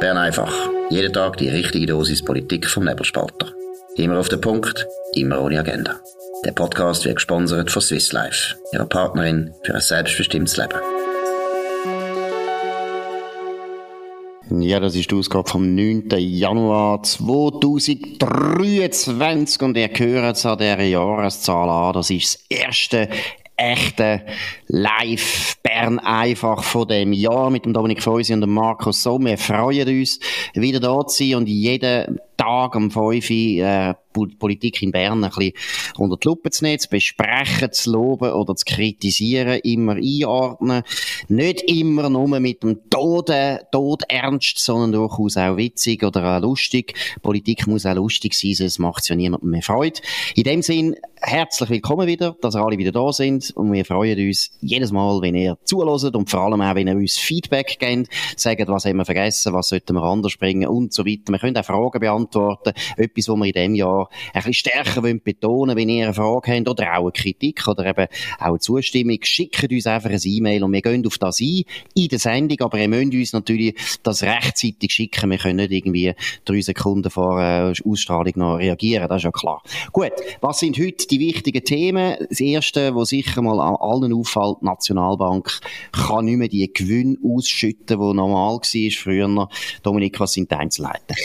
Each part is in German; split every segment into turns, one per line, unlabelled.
Bern einfach. Jeden Tag die richtige Dosis Politik vom Nebelspalter. Immer auf den Punkt, immer ohne Agenda. Der Podcast wird gesponsert von Swiss Life, ihrer Partnerin für ein selbstbestimmtes Leben.
Ja, das ist die Ausgabe vom 9. Januar 2023 und ihr hört es an dieser Jahreszahl an. Das ist das erste echte Live Bern einfach von dem Jahr mit dem Dominik Feusi und dem Markus So. Wir freuen uns, wieder da zu sein und jeden Tag um 5 Uhr äh, Politik in Bern ein bisschen unter die Lupe zu nehmen, zu besprechen, zu loben oder zu kritisieren, immer einordnen. Nicht immer nur mit dem Tod, Tod ernst, sondern durchaus auch witzig oder auch lustig. Politik muss auch lustig sein, sonst macht es ja niemandem mehr Freude. In dem Sinn, herzlich willkommen wieder, dass ihr alle wieder da sind und wir freuen uns jedes Mal, wenn ihr zuhört und vor allem auch, wenn ihr uns Feedback gebt, sagt, was haben wir vergessen, was sollten wir anders bringen und so weiter. Wir können auch Fragen beantworten, etwas, was wir in diesem Jahr ein bisschen stärker wollen betonen wenn ihr eine Frage habt oder auch eine Kritik oder eben auch eine Zustimmung, schickt uns einfach ein E-Mail und wir gehen auf das ein in der Sendung, aber ihr müsst uns natürlich das rechtzeitig schicken. Wir können nicht irgendwie drei Sekunden vor äh, Ausstrahlung noch reagieren, das ist ja klar. Gut, was sind heute die wichtigen Themen? Das erste, was sicher mal an allen auffällt, Nationalbank kann nicht mehr die Gewinne ausschütten, die normal war früher. Dominik, was sind die Einzelheiten?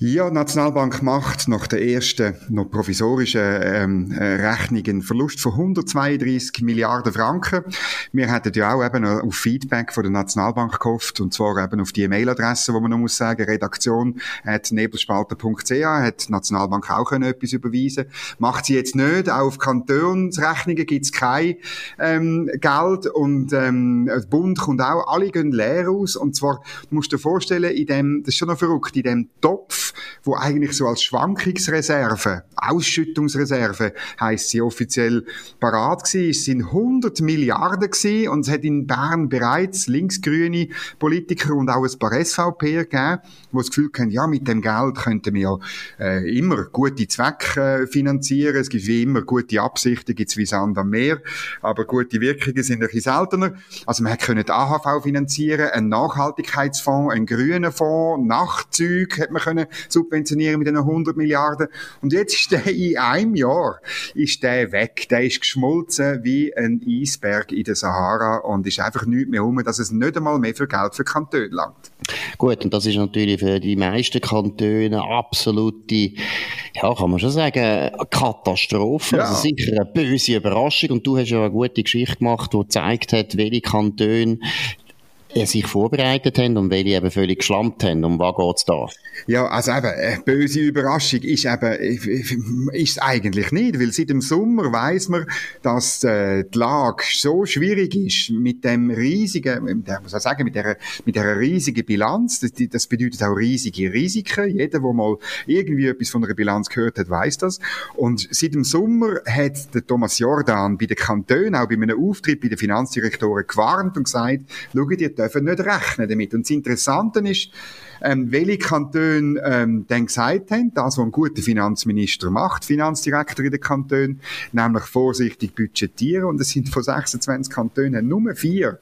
Ja, Nationalbank macht nach der ersten, noch provisorischen ähm, äh, Rechnung einen Verlust von 132 Milliarden Franken. Wir hätten ja auch eben auf Feedback von der Nationalbank gehofft, und zwar eben auf die E-Mail-Adresse, wo man noch muss sagen, redaktion at nebelspalter.ch, hat die Nationalbank auch können etwas überweisen. Macht sie jetzt nicht, auch auf Kantonsrechnungen gibt's kein ähm, Geld. Und ähm, der Bund kommt auch, alle gehen leer aus, und zwar, du musst dir vorstellen, in dem, das ist schon noch verrückt, in dem Topf wo eigentlich so als Schwankungsreserve, Ausschüttungsreserve, heißt sie offiziell parat gewesen. Es sind 100 Milliarden gewesen und es hat in Bern bereits linksgrüne Politiker und auch ein paar SVP gegeben, die das Gefühl haben, ja, mit dem Geld könnten wir äh, immer gute Zwecke äh, finanzieren. Es gibt wie immer gute Absichten, gibt es wie Sand am Meer, aber gute Wirkungen sind ein bisschen seltener. Also man hätte die AHV finanzieren, einen Nachhaltigkeitsfonds, einen grünen Fonds, Nachtzüge hätte man können subventionieren mit den 100 Milliarden. Und jetzt ist der in einem Jahr ist der weg. Der ist geschmolzen wie ein Eisberg in der Sahara und ist einfach nichts mehr um, dass es nicht einmal mehr für Geld für Kantone langt.
Gut, und das ist natürlich für die meisten Kantone absolute, ja, kann man schon sagen, Katastrophe. Ja. Also sicher eine böse Überraschung. Und du hast ja eine gute Geschichte gemacht, die gezeigt hat, welche Kantone sich vorbereitet haben und welche eben völlig geschlampt haben. Um was geht's da?
Ja, also eben, eine böse Überraschung ist eben, ist eigentlich nicht, weil seit dem Sommer weiss man, dass äh, die Lage so schwierig ist mit dem riesigen, mit der, muss ich sagen, mit der, mit der riesigen Bilanz. Das, das bedeutet auch riesige Risiken. Jeder, der mal irgendwie etwas von einer Bilanz gehört hat, weiß das. Und seit dem Sommer hat der Thomas Jordan bei den Kantonen, auch bei einem Auftritt bei den Finanzdirektoren gewarnt und gesagt, schaut, ihr dürfen nicht rechnen damit. Und das Interessante ist, ähm, welche Kantone ähm, dann gesagt haben, das, was ein guter Finanzminister macht, Finanzdirektor in den Kantonen, nämlich vorsichtig budgetieren. Und es sind von 26 Kantonen nur vier,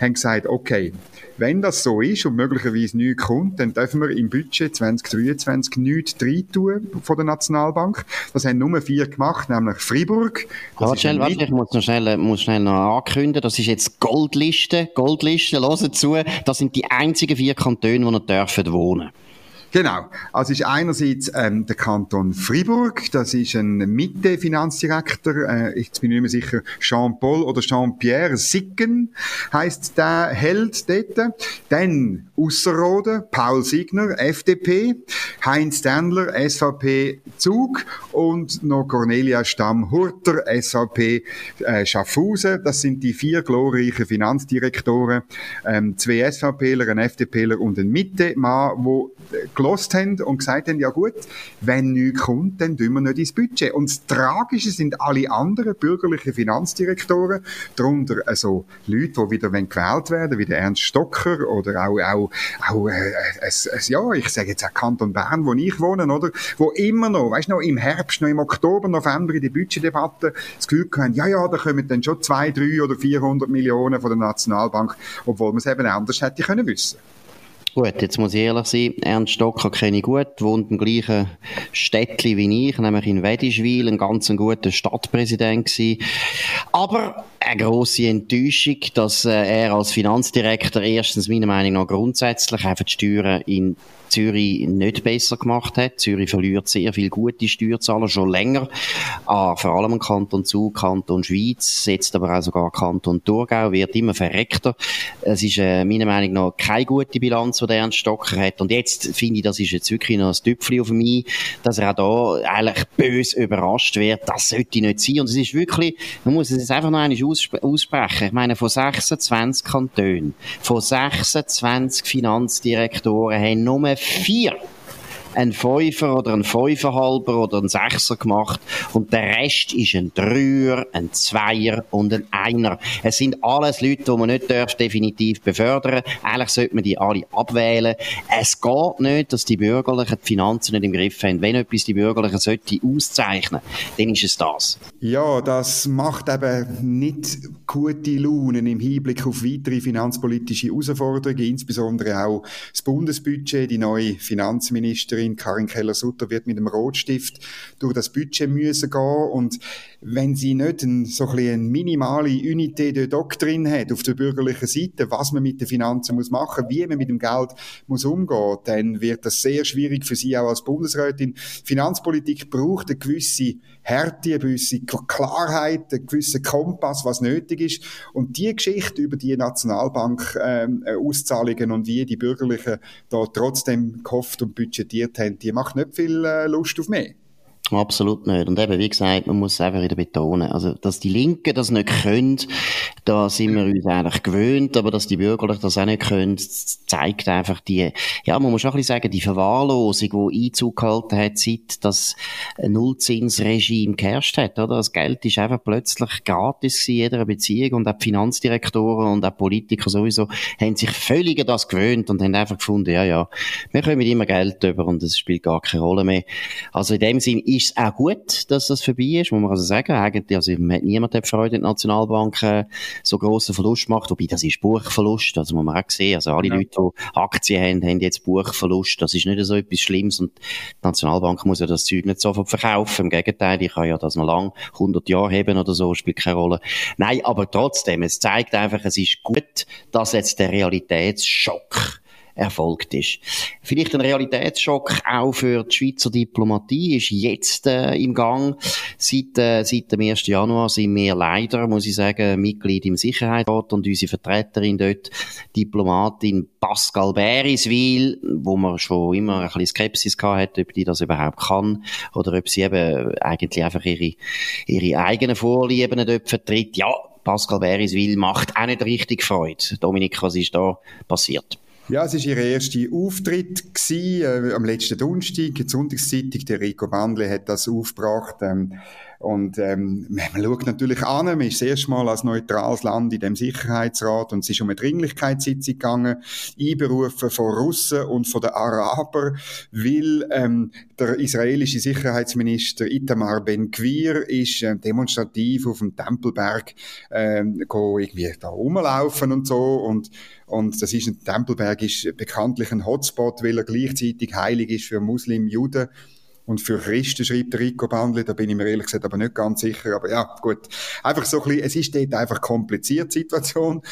haben gesagt, okay, wenn das so ist und möglicherweise nichts kommt, dann dürfen wir im Budget 2023 nichts reintun von der Nationalbank. Das haben nur vier gemacht, nämlich Freiburg.
Warte schnell, warte, ich muss noch schnell, muss schnell noch ankündigen, das ist jetzt Goldliste, Goldliste, hören zu, das sind die einzigen vier Kantone, die noch dürfen verdwenen
Genau. Also ist einerseits ähm, der Kanton Fribourg, das ist ein Mitte-Finanzdirektor, äh, ich bin nicht mehr sicher, Jean-Paul oder Jean-Pierre Sicken heißt der Held dort. Dann Ausserrhoden, Paul Signer, FDP, Heinz Ständler, SVP Zug und noch Cornelia Stamm-Hurter, SVP äh, Schaffhausen. Das sind die vier glorreichen Finanzdirektoren, ähm, zwei SVPler, ein FDPler und ein Mitte-Mann, wo gelost haben und gesagt haben, ja gut, wenn nichts kommt, dann tun wir nicht ins Budget. Und das Tragische sind alle anderen bürgerlichen Finanzdirektoren, darunter also Leute, die wieder gewählt werden, wie der Ernst Stocker oder auch, auch, auch äh, es, es, ja, ich sage jetzt auch Kanton Bern, wo ich wohne, oder, wo immer noch, weißt du noch, im Herbst, noch im Oktober, November in der Budgetdebatte das Gefühl haben, ja, ja, da kommen dann schon zwei, drei oder 400 Millionen von der Nationalbank, obwohl man es eben anders hätte können wissen
Gut, jetzt muss ich ehrlich sein, Ernst Stocker kenne ich gut, wohnt im gleichen Städtli wie ich, nämlich in Wedischwil, ein ganz guter Stadtpräsident gewesen. Aber eine grosse Enttäuschung, dass äh, er als Finanzdirektor erstens meiner Meinung nach grundsätzlich einfach die Steuern in Zürich nicht besser gemacht hat. Zürich verliert sehr viele gute Steuerzahler schon länger. Ah, vor allem Kanton Zug, Kanton Schweiz, jetzt aber auch sogar Kanton Thurgau wird immer verreckter. Es ist äh, meiner Meinung nach keine gute Bilanz, die der Ernst Stocker hat. Und jetzt finde ich, das ist jetzt wirklich noch ein Tüpfchen auf mich, dass er auch da eigentlich bös überrascht wird. Das sollte nicht sein. Und es ist wirklich, man muss es jetzt einfach noch einmal aussprechen. Ich meine, von 26 Kantonen, von 26 Finanzdirektoren haben nur vier ein Fünfer oder ein Fünferhalber oder ein Sechser gemacht und der Rest ist ein Dreier, ein Zweier und ein Einer. Es sind alles Leute, die man nicht darf definitiv befördern. Eigentlich sollte man die alle abwählen. Es geht nicht, dass die Bürgerlichen die Finanzen nicht im Griff haben. Wenn etwas die Bürgerlichen sollte auszeichnen, dann ist es das.
Ja, das macht eben nicht gute Launen im Hinblick auf weitere finanzpolitische Herausforderungen, insbesondere auch das Bundesbudget, die neue Finanzministerin Ministerin Karin Keller-Sutter wird mit dem Rotstift durch das Budget müssen gehen. Und wenn sie nicht ein, so ein eine minimale Unité de Doktrin hat auf der bürgerlichen Seite, was man mit den Finanzen muss machen, wie man mit dem Geld muss umgehen, dann wird das sehr schwierig für sie auch als Bundesrätin. Finanzpolitik braucht eine gewisse Härte, eine gewisse Klarheit, einen gewissen Kompass, was nötig ist. Und die Geschichte über die Nationalbank-Auszahlungen ähm, und wie die Bürgerlichen da trotzdem gehofft und budgetiert haben, die macht nicht viel äh, Lust auf mehr.
Absolut nicht. Und eben, wie gesagt, man muss es einfach wieder betonen. Also, dass die Linken das nicht können, da sind wir uns eigentlich gewöhnt, aber dass die Bürgerlichen das auch nicht können, zeigt einfach die, ja, man muss auch ein bisschen sagen, die Verwahrlosung, die Einzug gehalten hat, seit das Nullzinsregime geherrscht hat, oder? Das Geld ist einfach plötzlich gratis in jeder Beziehung und auch die Finanzdirektoren und auch Politiker sowieso haben sich völlig an das gewöhnt und haben einfach gefunden, ja, ja, wir kommen immer Geld über und es spielt gar keine Rolle mehr. Also in dem Sinn ist es auch gut, dass das vorbei ist, muss man also sagen. Eigentlich, also, niemand hat Freude, in die Nationalbank äh, so grossen Verlust macht, wobei das ist Buchverlust, also muss man auch sehen. Also alle ja. Leute, die Aktien haben, haben jetzt Buchverlust. Das ist nicht so etwas Schlimmes und die Nationalbank muss ja das Zeug nicht sofort verkaufen. Im Gegenteil, ich kann ja das noch lang 100 Jahre haben oder so, spielt keine Rolle. Nein, aber trotzdem, es zeigt einfach, es ist gut, dass jetzt der Realitätsschock erfolgt ist. Vielleicht ein Realitätsschock auch für die Schweizer Diplomatie ist jetzt äh, im Gang. Seit, äh, seit dem 1. Januar sind wir leider, muss ich sagen, Mitglied im Sicherheitsrat und unsere Vertreterin dort, Diplomatin Pascal Beriswil, wo man schon immer ein bisschen Skepsis gehabt hat, ob die das überhaupt kann oder ob sie eben eigentlich einfach ihre, ihre eigenen Vorlieben dort vertritt. Ja, Pascal Beriswil macht auch nicht richtig Freude. Dominik, was ist da passiert?
Ja, es war ihr erster Auftritt gewesen, äh, am letzten Donnerstag, die Sonntagszeitung, der Rico Bandle hat das aufgebracht. Ähm, und ähm, man schaut natürlich an, man ist das erste Mal als neutrales Land in dem Sicherheitsrat und es ist um eine Dringlichkeitssitzung gegangen, einberufen von Russen und von den Arabern, weil ähm, der israelische Sicherheitsminister Itamar Ben-Gvir ist äh, demonstrativ auf dem Tempelberg ähm, irgendwie da rumlaufen und so. Und und das ist ein Tempelberg ist bekanntlich ein Hotspot, weil er gleichzeitig heilig ist für Muslim, Juden und für Christen schreibt Rico Bandli, da bin ich mir ehrlich gesagt aber nicht ganz sicher. Aber ja, gut. Einfach so ein bisschen, es ist dort einfach kompliziert, Situation.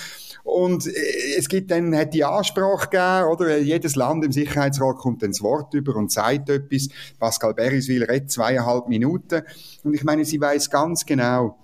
Und äh, es gibt dann, hat die Ansprache gegeben, oder? Jedes Land im Sicherheitsrat kommt dann das Wort über und sagt etwas. Pascal Beriswil redet zweieinhalb Minuten. Und ich meine, sie weiß ganz genau,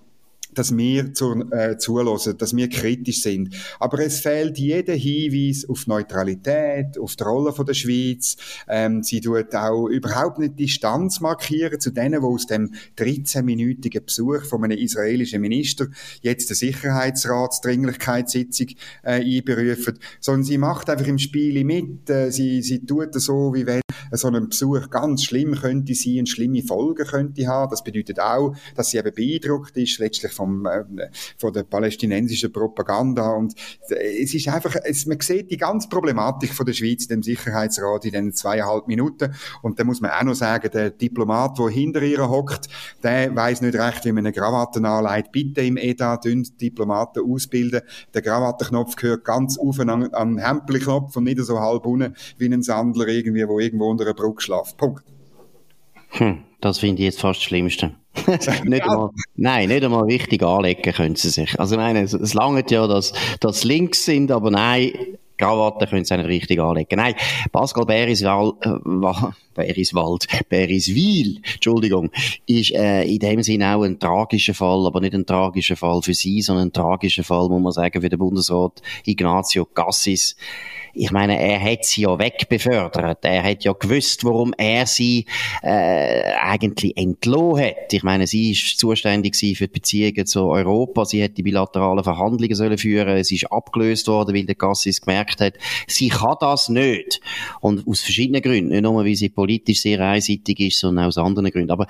dass wir zu, äh, zulassen, dass wir kritisch sind. Aber es fehlt jeder Hinweis auf Neutralität, auf die Rolle von der Schweiz. Ähm, sie tut auch überhaupt nicht Distanz markieren zu denen, die aus dem 13-minütigen Besuch von einem israelischen Minister jetzt eine Sicherheitsratsdringlichkeitssitzung äh, einberufen, sondern sie macht einfach im Spiel mit. Äh, sie, sie tut das so, wie wenn so ein Besuch ganz schlimm könnte sein und schlimme Folgen könnte haben. Das bedeutet auch, dass sie eben beeindruckt ist, letztlich vom vom, äh, von der palästinensischen Propaganda und äh, es ist einfach, es, man sieht die ganze Problematik von der Schweiz in dem Sicherheitsrat in den zweieinhalb Minuten und da muss man auch noch sagen, der Diplomat, der hinter ihr hockt, der weiß nicht recht, wie man eine Krawatte anlegt. Bitte im EDA Diplomaten ausbilden. Der Krawattenknopf gehört ganz auf an, an Hempelknopf und nicht so halb unten wie ein Sandler irgendwie, wo irgendwo unter einer Brücke schlaft. Punkt.
Hm, das finde ich jetzt fast das Schlimmste. nicht einmal, nein, nicht einmal richtig anlegen können sie sich. Also ich meine, es, es langt ja, dass, dass links sind, aber nein, Krawatte können sie nicht richtig anlegen. Nein, Pascal Beriswald, äh, Beriswald, Beriswil, Entschuldigung, ist äh, in dem Sinne auch ein tragischer Fall, aber nicht ein tragischer Fall für sie, sondern ein tragischer Fall, muss man sagen, für den Bundesrat Ignazio Cassis ich meine, er hat sie ja wegbefördert. Er hat ja gewusst, warum er sie äh, eigentlich entlohnt hat. Ich meine, sie ist zuständig für die Beziehungen zu Europa. Sie hat die bilateralen Verhandlungen sollen führen. Sie ist abgelöst worden, weil der Gassis gemerkt hat, sie kann das nicht. Und aus verschiedenen Gründen. Nicht nur, weil sie politisch sehr einseitig ist, sondern aus anderen Gründen. Aber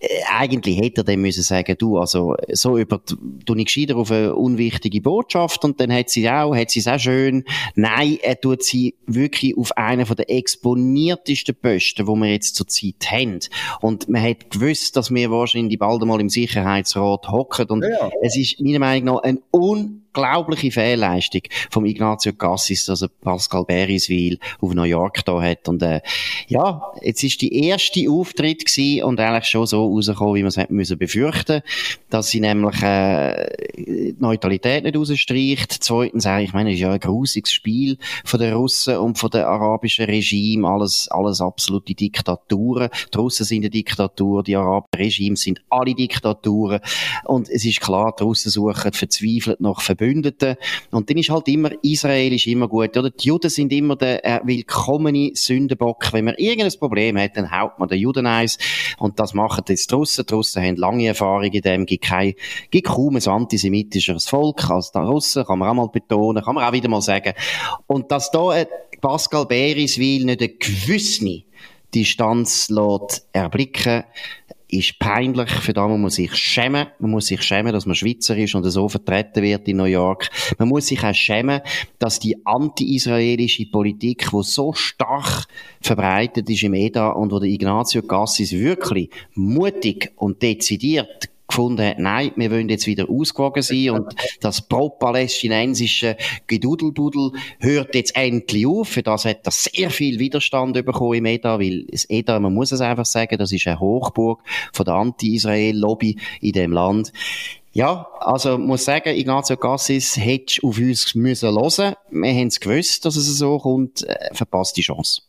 äh, eigentlich hätte er dann müssen sagen, du, also, so über, du nicht gescheiter auf eine unwichtige Botschaft und dann hat sie auch, hat sie es auch schön. Nein, tut sie wirklich auf einen von der exponiertesten Posten, wo wir jetzt zurzeit haben. Und man hat gewusst, dass wir wahrscheinlich bald einmal im Sicherheitsrat hocken. Und ja. es ist meiner Meinung nach ein un unglaubliche Fehlleistung vom Ignazio Cassis, dass er Pascal Beriswil auf New York da hat. Und äh, ja, jetzt ist die erste Auftritt gewesen und eigentlich schon so rausgekommen, wie man es müssen befürchten, dass sie nämlich äh, die Neutralität nicht rausstreicht. Zweitens, äh, ich meine, es ist ja ein grusiges Spiel von den Russen und von den arabischen Regime, alles, alles absolute Diktaturen. Die Russen sind eine Diktatur, die arabischen Regimes sind alle Diktaturen. Und es ist klar, die Russen suchen verzweifelt nach Verbündeten. Und dann ist halt immer, Israel ist immer gut, oder? Die Juden sind immer der äh, willkommene Sündenbock. Wenn man irgendein Problem hat, dann haut man den Juden eins. Und das machen jetzt die Russen. Die Russen haben lange Erfahrung in dem, gibt kein, gibt kaum ein antisemitischeres Volk als die Russen, kann man auch mal betonen, kann man auch wieder mal sagen. Und dass da äh, Pascal Beriswil nicht eine gewisse Distanz lässt erblicken, ist peinlich, für das man muss sich schämen. Man muss sich schämen, dass man Schweizer ist und so vertreten wird in New York. Man muss sich auch schämen, dass die anti-israelische Politik, die so stark verbreitet ist im EDA und wo der Ignazio Cassis wirklich mutig und dezidiert gefunden nein, wir wollen jetzt wieder ausgewogen sein und das pro-palästinensische Gedudeldudel hört jetzt endlich auf. Für das hat er sehr viel Widerstand bekommen im EDA, weil das EDA, man muss es einfach sagen, das ist eine Hochburg von der Anti-Israel-Lobby in dem Land. Ja, also muss sagen, Ignazio Cassis hätte auf uns müssen hören. Wir haben es gewusst, dass es so kommt, äh, verpasst die Chance.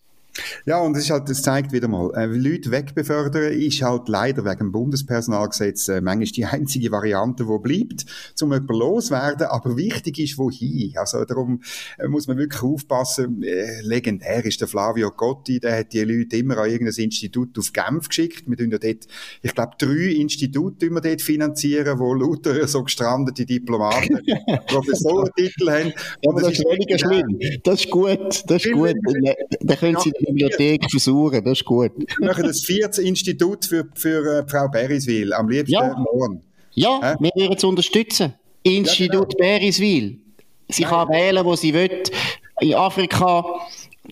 Ja, und es ist halt, das zeigt wieder mal, äh, Leute wegbefördern ist halt leider wegen dem Bundespersonalgesetz äh, manchmal die einzige Variante, die bleibt, um jemanden loswerden. Aber wichtig ist, wohin. Also darum äh, muss man wirklich aufpassen. Äh, legendär ist der Flavio Gotti, der hat die Leute immer an irgendein Institut auf Genf geschickt. Wir tun ja dort, ich glaube, drei Institute wir dort finanzieren, wo lauter so gestrandete Diplomaten Professorentitel haben.
Aber das, das ist weniger schlimm. Das ist gut, das ist gut. Da können Sie Bibliothek versuchen, das ist gut.
Wir machen das vierte Institut für, für äh, Frau Beriswil, am liebsten ja. morgen.
Ja, äh? wir werden es unterstützen. Institut ja, genau. Beriswil. Sie Nein. kann wählen, wo sie will. In Afrika,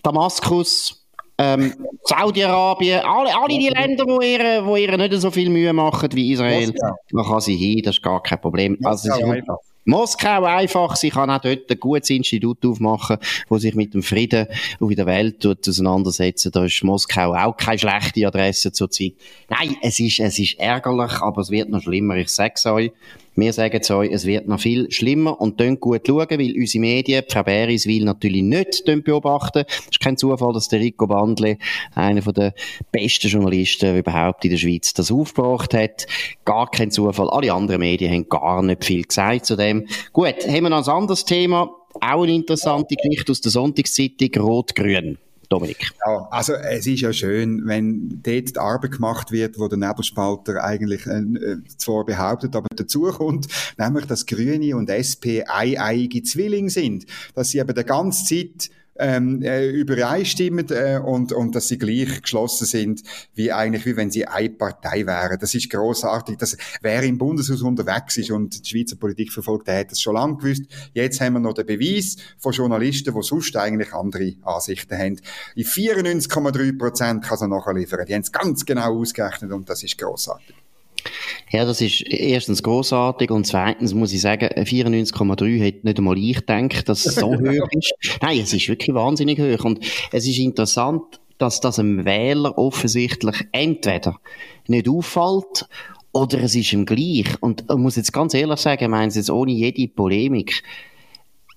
Damaskus, ähm, Saudi-Arabien, alle, alle die Länder, wo ihr, wo ihr nicht so viel Mühe machen wie Israel, da kann sie hin, das ist gar kein Problem. Also, sie, Moskau einfach, sie kann auch dort ein gutes Institut aufmachen, wo sich mit dem Frieden auf der Welt auseinandersetzen. Da ist Moskau auch keine schlechte Adresse zurzeit. Nein, es ist, es ist ärgerlich, aber es wird noch schlimmer. Ich sag's euch. Wir sagen es euch, es wird noch viel schlimmer und könnt gut schauen, weil unsere Medien, Frau will natürlich nicht beobachten. Es ist kein Zufall, dass der Rico Bandle, einer der besten Journalisten überhaupt in der Schweiz, das aufgebracht hat. Gar kein Zufall. Alle anderen Medien haben gar nicht viel gesagt zu dem. Gut, haben wir noch ein anderes Thema. Auch eine interessante Geschichte aus der Sonntagszeitung Rot-Grün. Dominik.
Ja, also es ist ja schön, wenn dort die Arbeit gemacht wird, wo der Nebelspalter eigentlich äh, zwar behauptet, aber dazu kommt, nämlich, dass Grüne und SP eieiige Zwilling sind, dass sie eben die ganze Zeit ähm, äh, übereinstimmen äh, und, und dass sie gleich geschlossen sind, wie eigentlich, wie wenn sie eine Partei wären. Das ist großartig. Das, wer im Bundeshaus unterwegs ist und die Schweizer Politik verfolgt, der hat das schon lange gewusst. Jetzt haben wir noch den Beweis von Journalisten, die sonst eigentlich andere Ansichten haben. In 94,3 Prozent kann sie nachliefern. Die haben es ganz genau ausgerechnet und das ist großartig.
Ja, das ist erstens großartig und zweitens muss ich sagen, 94,3 hätte nicht einmal ich gedacht, dass es so hoch ist. Nein, es ist wirklich wahnsinnig hoch und es ist interessant, dass das einem Wähler offensichtlich entweder nicht auffällt oder es ist ihm gleich. Und ich muss jetzt ganz ehrlich sagen, ich meine es jetzt ohne jede Polemik,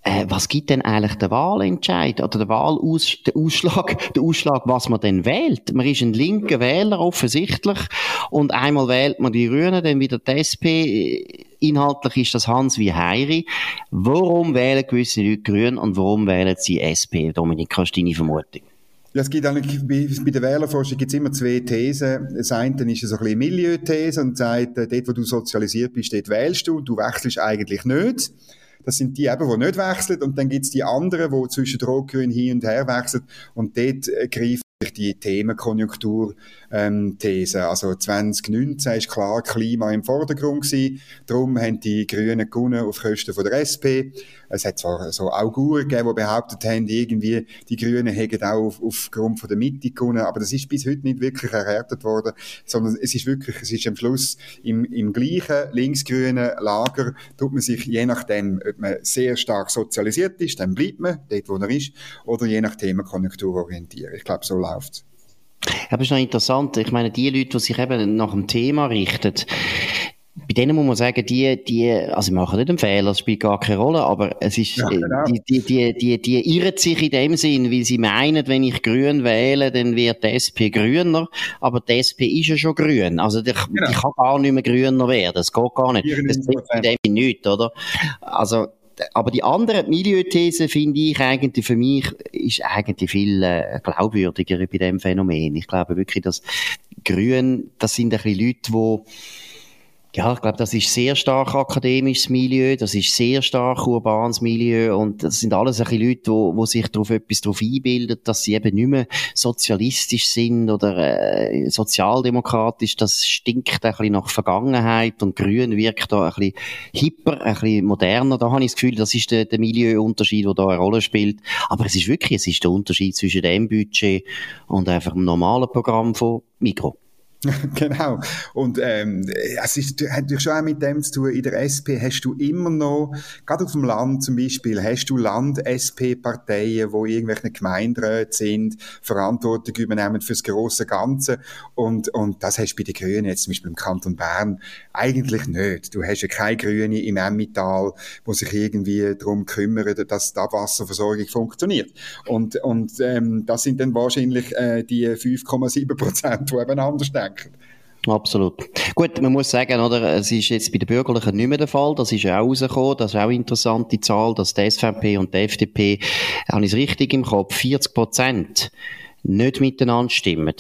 äh, was gibt denn eigentlich der Wahlentscheid oder der Wahlaus der Ausschlag, der Ausschlag, was man denn wählt? Man ist ein linker Wähler offensichtlich und einmal wählt man die Grünen, dann wieder die SP. Inhaltlich ist das Hans wie Heiri. Warum wählen gewisse Leute Grün und warum wählen sie SP? Dominik, hast du deine Vermutung?
Ja, es gibt eigentlich, bei der Wählerforschung gibt es immer zwei Thesen. Das eine ist so ein bisschen Milieu-These und sagt, dort, wo du sozialisiert bist, dort wählst du, du wechselst eigentlich nicht. Das sind die eben, die nicht wechseln. Und dann gibt's die anderen, die zwischen Rot-Grün hin und her wechseln. Und dort äh, greift die Themenkonjunktur ähm. Also 2019 ist klar Klima im Vordergrund gewesen. Darum haben die Grünen gewonnen auf Kosten von der SP. Es hat zwar so Auguren gegeben, die behauptet haben, irgendwie die Grünen hätten auch auf, aufgrund von der Mitte gewonnen, aber das ist bis heute nicht wirklich erhärtet worden, sondern es ist wirklich, es ist am Schluss im, im gleichen linksgrünen Lager tut man sich je nachdem, ob man sehr stark sozialisiert ist, dann bleibt man dort, wo er ist, oder je nach Themenkonjunktur orientieren. Ich glaube, so läuft's.
Aber es ist noch interessant. Ich meine, die Leute, die sich eben nach dem Thema richten, bei denen muss man sagen, die, die, also sie machen nicht einen Fehler, das spielt gar keine Rolle, aber es ist, ja, genau. die, die, die, die, die irren sich in dem Sinn, weil sie meinen, wenn ich grün wähle, dann wird die SP grüner, aber die SP ist ja schon grün. Also die, genau. die kann gar nicht mehr grüner werden, das geht gar nicht. Das bringt in dem nichts, oder? Also, aber die andere Milieuthese finde ich eigentlich für mich ist eigentlich viel äh, glaubwürdiger bei dem Phänomen. Ich glaube wirklich, dass Grün, das sind ein bisschen Leute, die ja, ich glaube, das ist sehr stark akademisches Milieu, das ist sehr stark urbanes Milieu und das sind alles ein bisschen Leute, wo, wo sich darauf etwas darauf einbilden, dass sie eben nicht mehr sozialistisch sind oder äh, sozialdemokratisch. Das stinkt ein bisschen nach Vergangenheit und Grün wirkt da ein bisschen hipper, ein bisschen moderner. Da habe ich das Gefühl, das ist der, der Milieuunterschied, der da eine Rolle spielt. Aber es ist wirklich, es ist der Unterschied zwischen dem Budget und einfach dem normalen Programm von Mikro.
genau. Und ähm, es ist, hat natürlich schon auch mit dem zu tun, in der SP hast du immer noch, gerade auf dem Land zum Beispiel, hast du Land-SP-Parteien, wo irgendwelche Gemeinderäte sind, Verantwortung übernehmen fürs große Ganze. Und, und das hast du bei den Grünen jetzt zum Beispiel im Kanton Bern eigentlich nicht. Du hast ja keine Grüne im Emmental, wo sich irgendwie darum kümmern, dass die Abwasserversorgung funktioniert. Und, und ähm, das sind dann wahrscheinlich äh, die 5,7 Prozent, die eben anders denken denken.
Absolut. Gut, man muss sagen, oder, es ist jetzt bei den Bürgerlichen nicht mehr der Fall. Das ist ja auch rausgekommen. Das ist auch eine interessante Zahl, dass die SVP und die FDP, habe ich es richtig im Kopf, 40 Prozent nicht miteinander stimmen.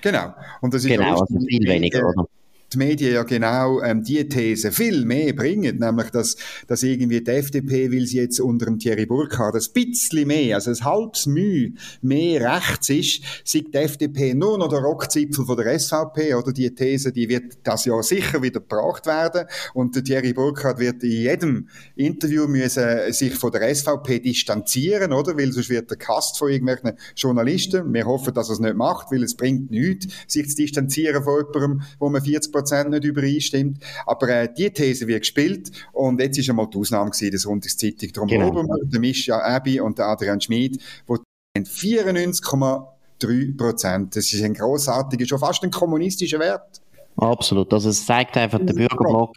Genau.
Und das ist genau, also viel weniger, oder?
Die Medien ja genau ähm, die These viel mehr bringen, nämlich dass, dass irgendwie die FDP will sie jetzt unter dem Thierry Burkhardt ein bisschen mehr, also ein halbes Mühe mehr rechts ist, sieht die FDP nur noch der Rockzipfel von der SVP oder die These, die wird das Jahr sicher wieder gebracht werden und der Thierry Burkhardt wird in jedem Interview müssen sich von der SVP distanzieren, oder? Weil sonst wird der Kast von irgendwelchen Journalisten. Wir hoffen, dass er es nicht macht, weil es bringt nichts, sich zu distanzieren von jemandem, wo man 40 Prozent nicht übereinstimmt. Aber äh, die These wird gespielt und jetzt ist einmal die Ausnahme gewesen, der Sonntagszeitung. Darum genau. oben der Mischa Abbey und der Adrian Schmid, wo 94,3 Prozent. Das ist ein grossartiger, schon fast ein kommunistischer Wert.
Absolut. Also es zeigt einfach, der Bürgerblock,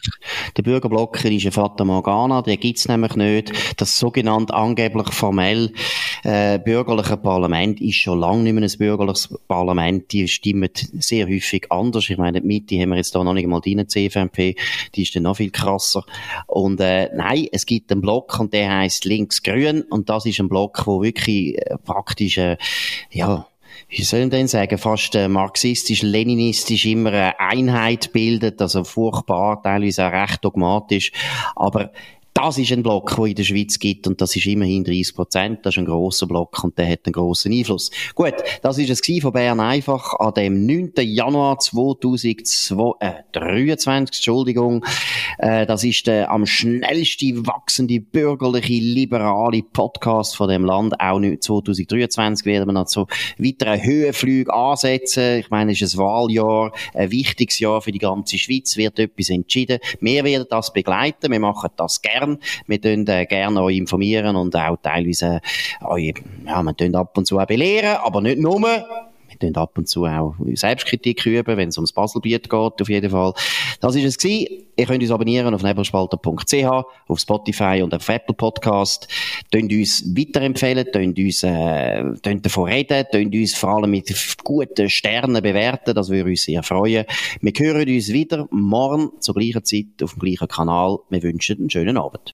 der Bürgerblocker ist ein Fata Morgana, der gibt's nämlich nicht. Das sogenannte angeblich formell äh, bürgerliche Parlament ist schon lange nicht mehr ein bürgerliches Parlament. Die stimmen sehr häufig anders. Ich meine, die Mitte haben wir jetzt da noch nicht mal drin, CVMP, die ist dann noch viel krasser. Und äh, nein, es gibt einen Block und der heißt Links-Grün und das ist ein Block, wo wirklich äh, praktisch äh, ja wie soll ich denn sagen, fast äh, marxistisch-leninistisch immer eine Einheit bildet, also furchtbar, teilweise auch recht dogmatisch. Aber Das ist ein Block, der in der Schweiz gibt und das ist immerhin 30 Prozent. Das ist ein grosser Block und der hat einen grossen Einfluss. Gut, das ist es von Bern einfach an dem 9. Januar 2023, äh, Entschuldigung. Äh, das ist der am schnellsten wachsende bürgerliche, liberale Podcast von dem Land. Auch 2023 werden wir noch so weitere Höhenflüge ansetzen. Ich meine, es ist ein Wahljahr, ein wichtiges Jahr für die ganze Schweiz, wird etwas entschieden. Wir werden das begleiten, wir machen das gern. Wir tun äh, gerne euch informieren und auch teilweise äh, euch, ja, wir ab und zu auch belehren, aber nicht nur. Tun ab und zu auch Selbstkritik üben, wenn es ums Baselbiet geht, auf jeden Fall. Das ist es gewesen. Ihr könnt uns abonnieren auf nebelspalter.ch, auf Spotify und auf Apple Podcast. Tönt uns weiterempfehlen, tönt uns, äh, tönt davon reden, tönt uns vor allem mit guten Sternen bewerten, das würde uns sehr freuen. Wir hören uns wieder morgen zur gleichen Zeit auf dem gleichen Kanal. Wir wünschen einen schönen Abend.